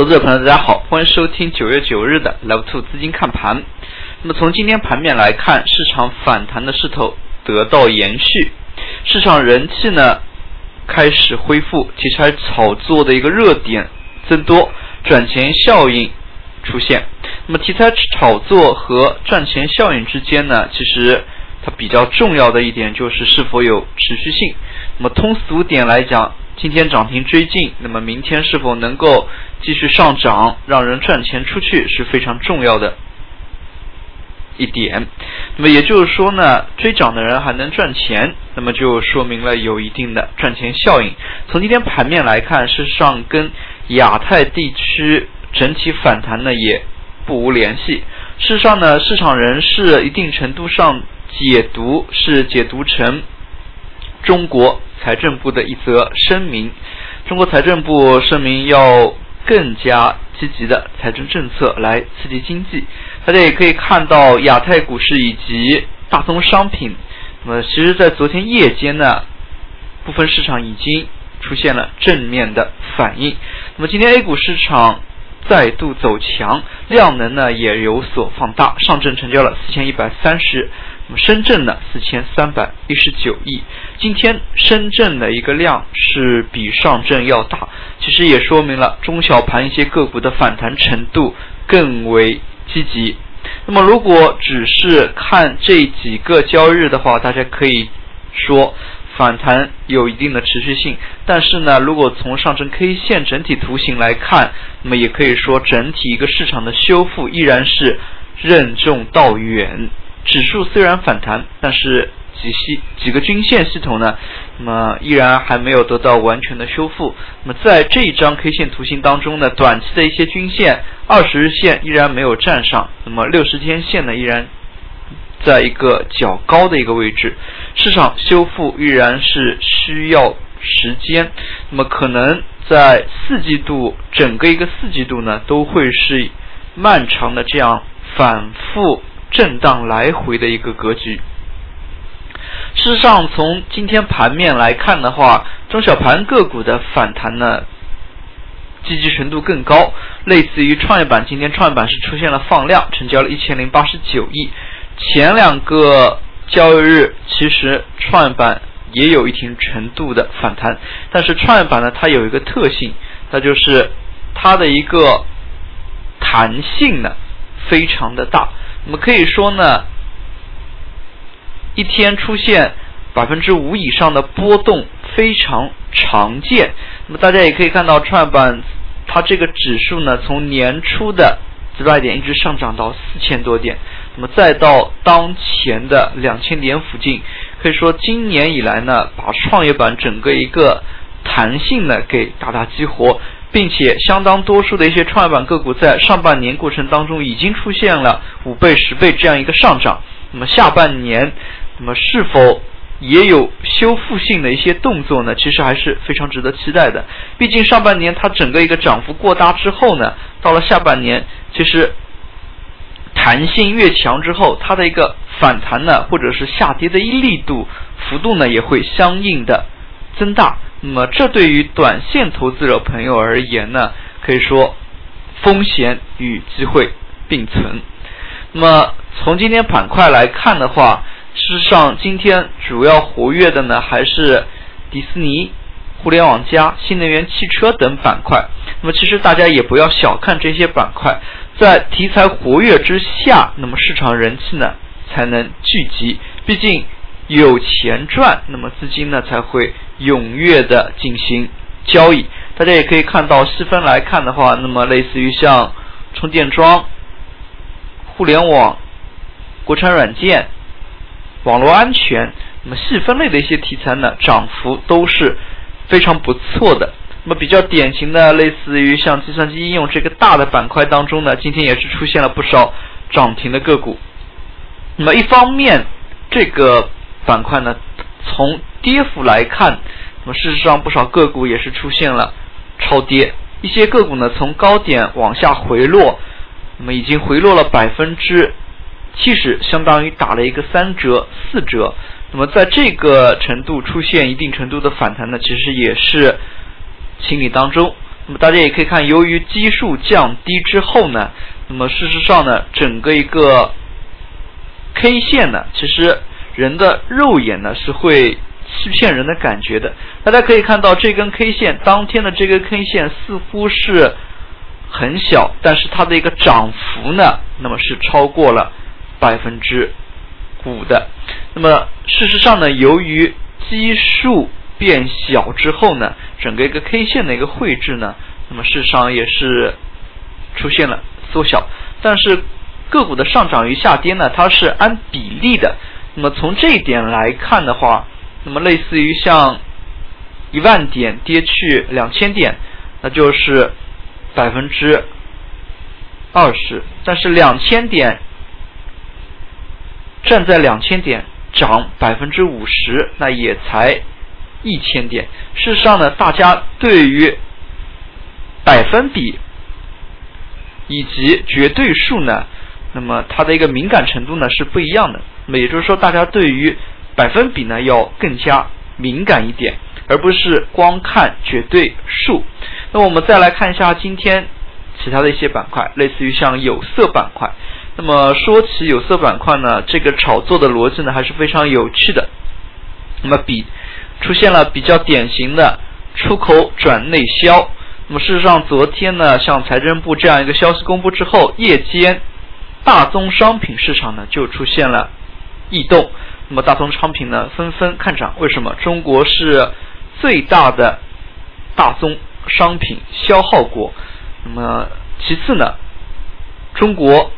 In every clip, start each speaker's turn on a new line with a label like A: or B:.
A: 投资者朋友，大家好，欢迎收听九月九日的 Level Two 资金看盘。那么从今天盘面来看，市场反弹的势头得到延续，市场人气呢开始恢复，题材炒作的一个热点增多，赚钱效应出现。那么题材炒作和赚钱效应之间呢，其实它比较重要的一点就是是否有持续性。那么通俗点来讲，今天涨停追进，那么明天是否能够继续上涨，让人赚钱出去是非常重要的一点。那么也就是说呢，追涨的人还能赚钱，那么就说明了有一定的赚钱效应。从今天盘面来看，事实上跟亚太地区整体反弹呢也不无联系。事实上呢，市场人士一定程度上解读是解读成中国。财政部的一则声明，中国财政部声明要更加积极的财政政策来刺激经济。大家也可以看到，亚太股市以及大宗商品，那么其实在昨天夜间呢，部分市场已经出现了正面的反应。那么今天 A 股市场再度走强，量能呢也有所放大，上证成交了四千一百三十。深圳呢，四千三百一十九亿。今天深圳的一个量是比上证要大，其实也说明了中小盘一些个股的反弹程度更为积极。那么如果只是看这几个交易日的话，大家可以说反弹有一定的持续性。但是呢，如果从上证 K 线整体图形来看，那么也可以说整体一个市场的修复依然是任重道远。指数虽然反弹，但是几系几个均线系统呢，那么依然还没有得到完全的修复。那么在这一张 K 线图形当中呢，短期的一些均线，二十日线依然没有站上，那么六十天线呢依然在一个较高的一个位置，市场修复依然是需要时间。那么可能在四季度整个一个四季度呢，都会是漫长的这样反复。震荡来回的一个格局。事实上，从今天盘面来看的话，中小盘个股的反弹呢，积极程度更高。类似于创业板，今天创业板是出现了放量，成交了一千零八十九亿。前两个交易日，其实创业板也有一定程度的反弹，但是创业板呢，它有一个特性，那就是它的一个弹性呢，非常的大。那么可以说呢，一天出现百分之五以上的波动非常常见。那么大家也可以看到，创业板它这个指数呢，从年初的几百点一直上涨到四千多点，那么再到当前的两千点附近，可以说今年以来呢，把创业板整个一个弹性呢给大大激活。并且相当多数的一些创业板个股在上半年过程当中已经出现了五倍、十倍这样一个上涨。那么下半年，那么是否也有修复性的一些动作呢？其实还是非常值得期待的。毕竟上半年它整个一个涨幅过大之后呢，到了下半年，其实弹性越强之后，它的一个反弹呢，或者是下跌的一力度幅度呢，也会相应的增大。那么，这对于短线投资者朋友而言呢，可以说风险与机会并存。那么，从今天板块来看的话，事实上今天主要活跃的呢还是迪士尼、互联网加、新能源汽车等板块。那么，其实大家也不要小看这些板块，在题材活跃之下，那么市场人气呢才能聚集。毕竟。有钱赚，那么资金呢才会踊跃的进行交易。大家也可以看到细分来看的话，那么类似于像充电桩、互联网、国产软件、网络安全，那么细分类的一些题材呢，涨幅都是非常不错的。那么比较典型的，类似于像计算机应用这个大的板块当中呢，今天也是出现了不少涨停的个股。那么一方面，这个。板块呢，从跌幅来看，那么事实上不少个股也是出现了超跌，一些个股呢从高点往下回落，那么已经回落了百分之七十，相当于打了一个三折四折。那么在这个程度出现一定程度的反弹呢，其实也是情理当中。那么大家也可以看，由于基数降低之后呢，那么事实上呢，整个一个 K 线呢，其实人的肉眼呢是会欺骗人的感觉的。大家可以看到这根 K 线，当天的这根 K 线似乎是很小，但是它的一个涨幅呢，那么是超过了百分之五的。那么事实上呢，由于基数变小之后呢，整个一个 K 线的一个绘制呢，那么事实上也是出现了缩小。但是个股的上涨与下跌呢，它是按比例的。那么从这一点来看的话，那么类似于像一万点跌去两千点，那就是百分之二十。但是两千点站在两千点涨百分之五十，那也才。一千点，事实上呢，大家对于百分比以及绝对数呢，那么它的一个敏感程度呢是不一样的。那么也就是说，大家对于百分比呢要更加敏感一点，而不是光看绝对数。那我们再来看一下今天其他的一些板块，类似于像有色板块。那么说起有色板块呢，这个炒作的逻辑呢还是非常有趣的。那么比出现了比较典型的出口转内销。那么事实上，昨天呢，像财政部这样一个消息公布之后，夜间大宗商品市场呢就出现了异动。那么大宗商品呢纷纷看涨，为什么？中国是最大的大宗商品消耗国。那么其次呢，中国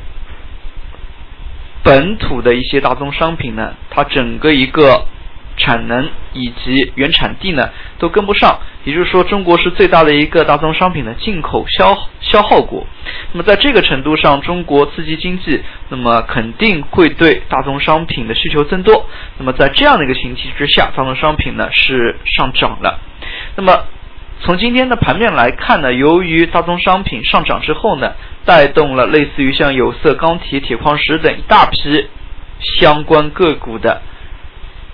A: 本土的一些大宗商品呢，它整个一个。产能以及原产地呢都跟不上，也就是说，中国是最大的一个大宗商品的进口消消耗国。那么在这个程度上，中国刺激经济，那么肯定会对大宗商品的需求增多。那么在这样的一个情形之下，大宗商品呢是上涨了。那么从今天的盘面来看呢，由于大宗商品上涨之后呢，带动了类似于像有色、钢铁、铁矿石等一大批相关个股的。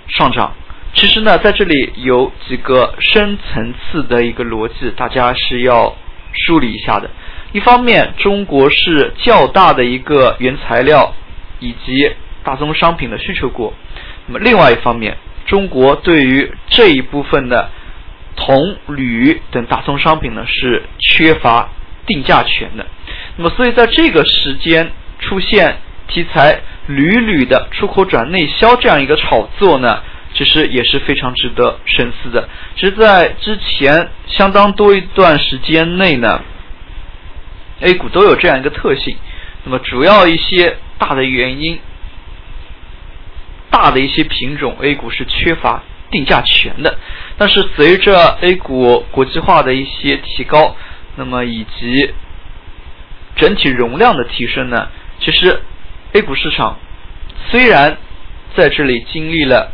A: 上涨，其实呢，在这里有几个深层次的一个逻辑，大家是要梳理一下的。一方面，中国是较大的一个原材料以及大宗商品的需求国；那么另外一方面，中国对于这一部分的铜、铝等大宗商品呢是缺乏定价权的。那么，所以在这个时间出现题材。屡屡的出口转内销这样一个炒作呢，其实也是非常值得深思的。其实，在之前相当多一段时间内呢，A 股都有这样一个特性。那么，主要一些大的原因，大的一些品种 A 股是缺乏定价权的。但是，随着 A 股国际化的一些提高，那么以及整体容量的提升呢，其实。A 股市场虽然在这里经历了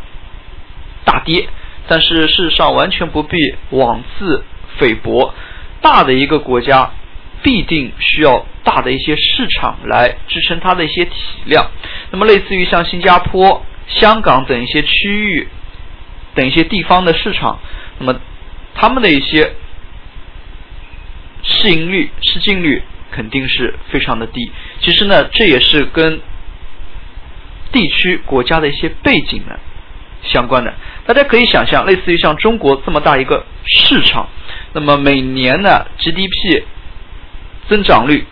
A: 大跌，但是事实上完全不必妄自菲薄。大的一个国家必定需要大的一些市场来支撑它的一些体量。那么，类似于像新加坡、香港等一些区域等一些地方的市场，那么他们的一些市盈率、市净率。肯定是非常的低。其实呢，这也是跟地区国家的一些背景呢相关的。大家可以想象，类似于像中国这么大一个市场，那么每年呢 GDP 增长率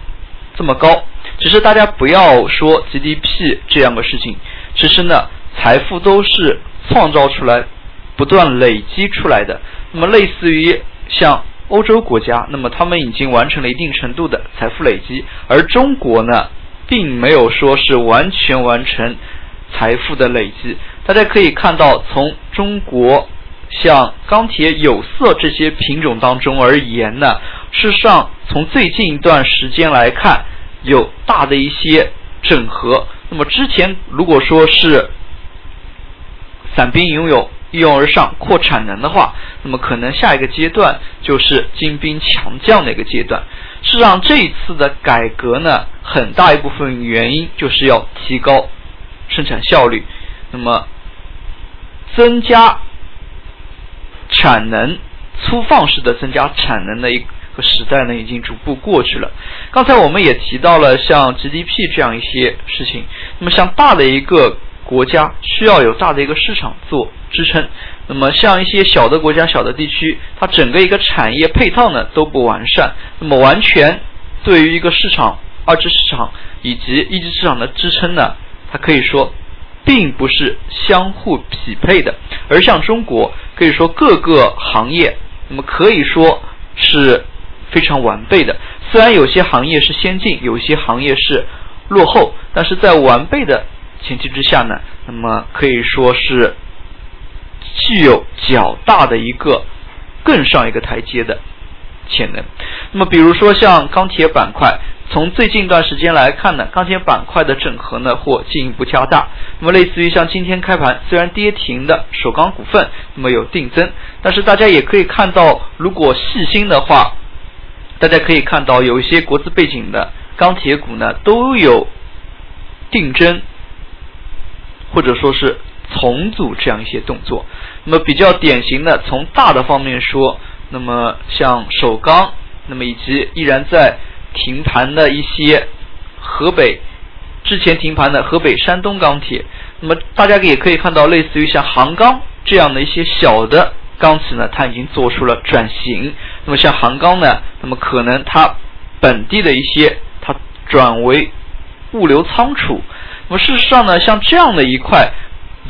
A: 这么高，其实大家不要说 GDP 这样的事情，其实呢，财富都是创造出来、不断累积出来的。那么类似于像。欧洲国家，那么他们已经完成了一定程度的财富累积，而中国呢，并没有说是完全完成财富的累积。大家可以看到，从中国像钢铁、有色这些品种当中而言呢，事实上从最近一段时间来看，有大的一些整合。那么之前如果说是散兵游勇。一拥而上扩产能的话，那么可能下一个阶段就是精兵强将的一个阶段。事实上，这一次的改革呢，很大一部分原因就是要提高生产效率，那么增加产能，粗放式的增加产能的一个时代呢已经逐步过去了。刚才我们也提到了像 GDP 这样一些事情，那么像大的一个国家需要有大的一个市场做支撑，那么像一些小的国家、小的地区，它整个一个产业配套呢都不完善，那么完全对于一个市场、二级市场以及一级市场的支撑呢，它可以说。并不是相互匹配的，而像中国，可以说各个行业，那么可以说是非常完备的。虽然有些行业是先进，有些行业是落后，但是在完备的前提之下呢，那么可以说是具有较大的一个更上一个台阶的潜能。那么，比如说像钢铁板块。从最近一段时间来看呢，钢铁板块的整合呢或进一步加大。那么类似于像今天开盘虽然跌停的首钢股份，那么有定增，但是大家也可以看到，如果细心的话，大家可以看到有一些国资背景的钢铁股呢都有定增，或者说是重组这样一些动作。那么比较典型的，从大的方面说，那么像首钢，那么以及依然在。停盘的一些河北之前停盘的河北山东钢铁，那么大家也可以看到，类似于像杭钢这样的一些小的钢企呢，它已经做出了转型。那么像杭钢呢，那么可能它本地的一些它转为物流仓储。那么事实上呢，像这样的一块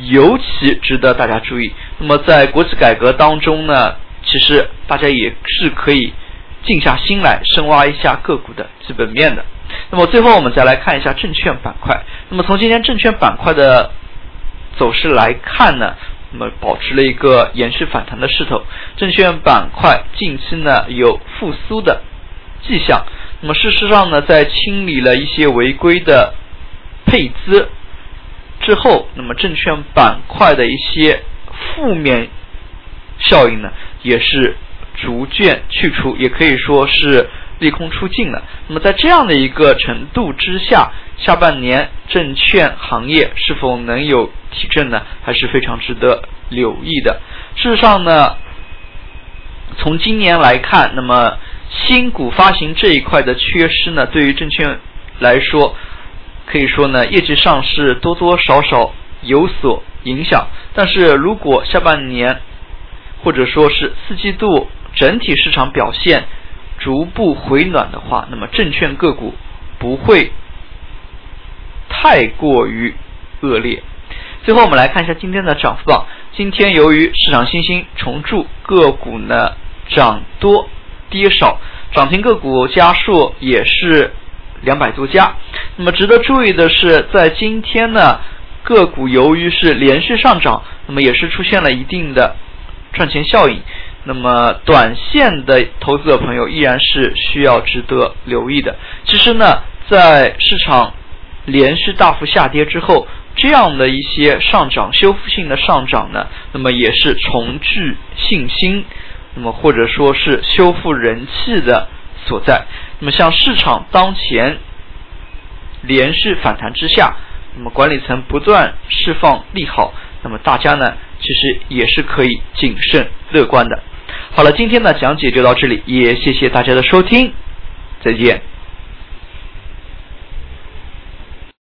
A: 尤其值得大家注意。那么在国企改革当中呢，其实大家也是可以。静下心来深挖一下个股的基本面的。那么最后我们再来看一下证券板块。那么从今天证券板块的走势来看呢，那么保持了一个延续反弹的势头。证券板块近期呢有复苏的迹象。那么事实上呢，在清理了一些违规的配资之后，那么证券板块的一些负面效应呢也是。逐渐去除，也可以说是利空出尽了。那么在这样的一个程度之下，下半年证券行业是否能有提振呢？还是非常值得留意的。事实上呢，从今年来看，那么新股发行这一块的缺失呢，对于证券来说，可以说呢，业绩上是多多少少有所影响。但是如果下半年或者说是四季度，整体市场表现逐步回暖的话，那么证券个股不会太过于恶劣。最后，我们来看一下今天的涨幅榜。今天由于市场信心重铸，个股呢涨多跌少，涨停个股家数也是两百多家。那么值得注意的是，在今天呢，个股由于是连续上涨，那么也是出现了一定的赚钱效应。那么，短线的投资者朋友依然是需要值得留意的。其实呢，在市场连续大幅下跌之后，这样的一些上涨、修复性的上涨呢，那么也是重聚信心，那么或者说是修复人气的所在。那么，像市场当前连续反弹之下，那么管理层不断释放利好，那么大家呢，其实也是可以谨慎乐观的。好了，今天的讲解就到这里，也谢谢大家的收听，再见。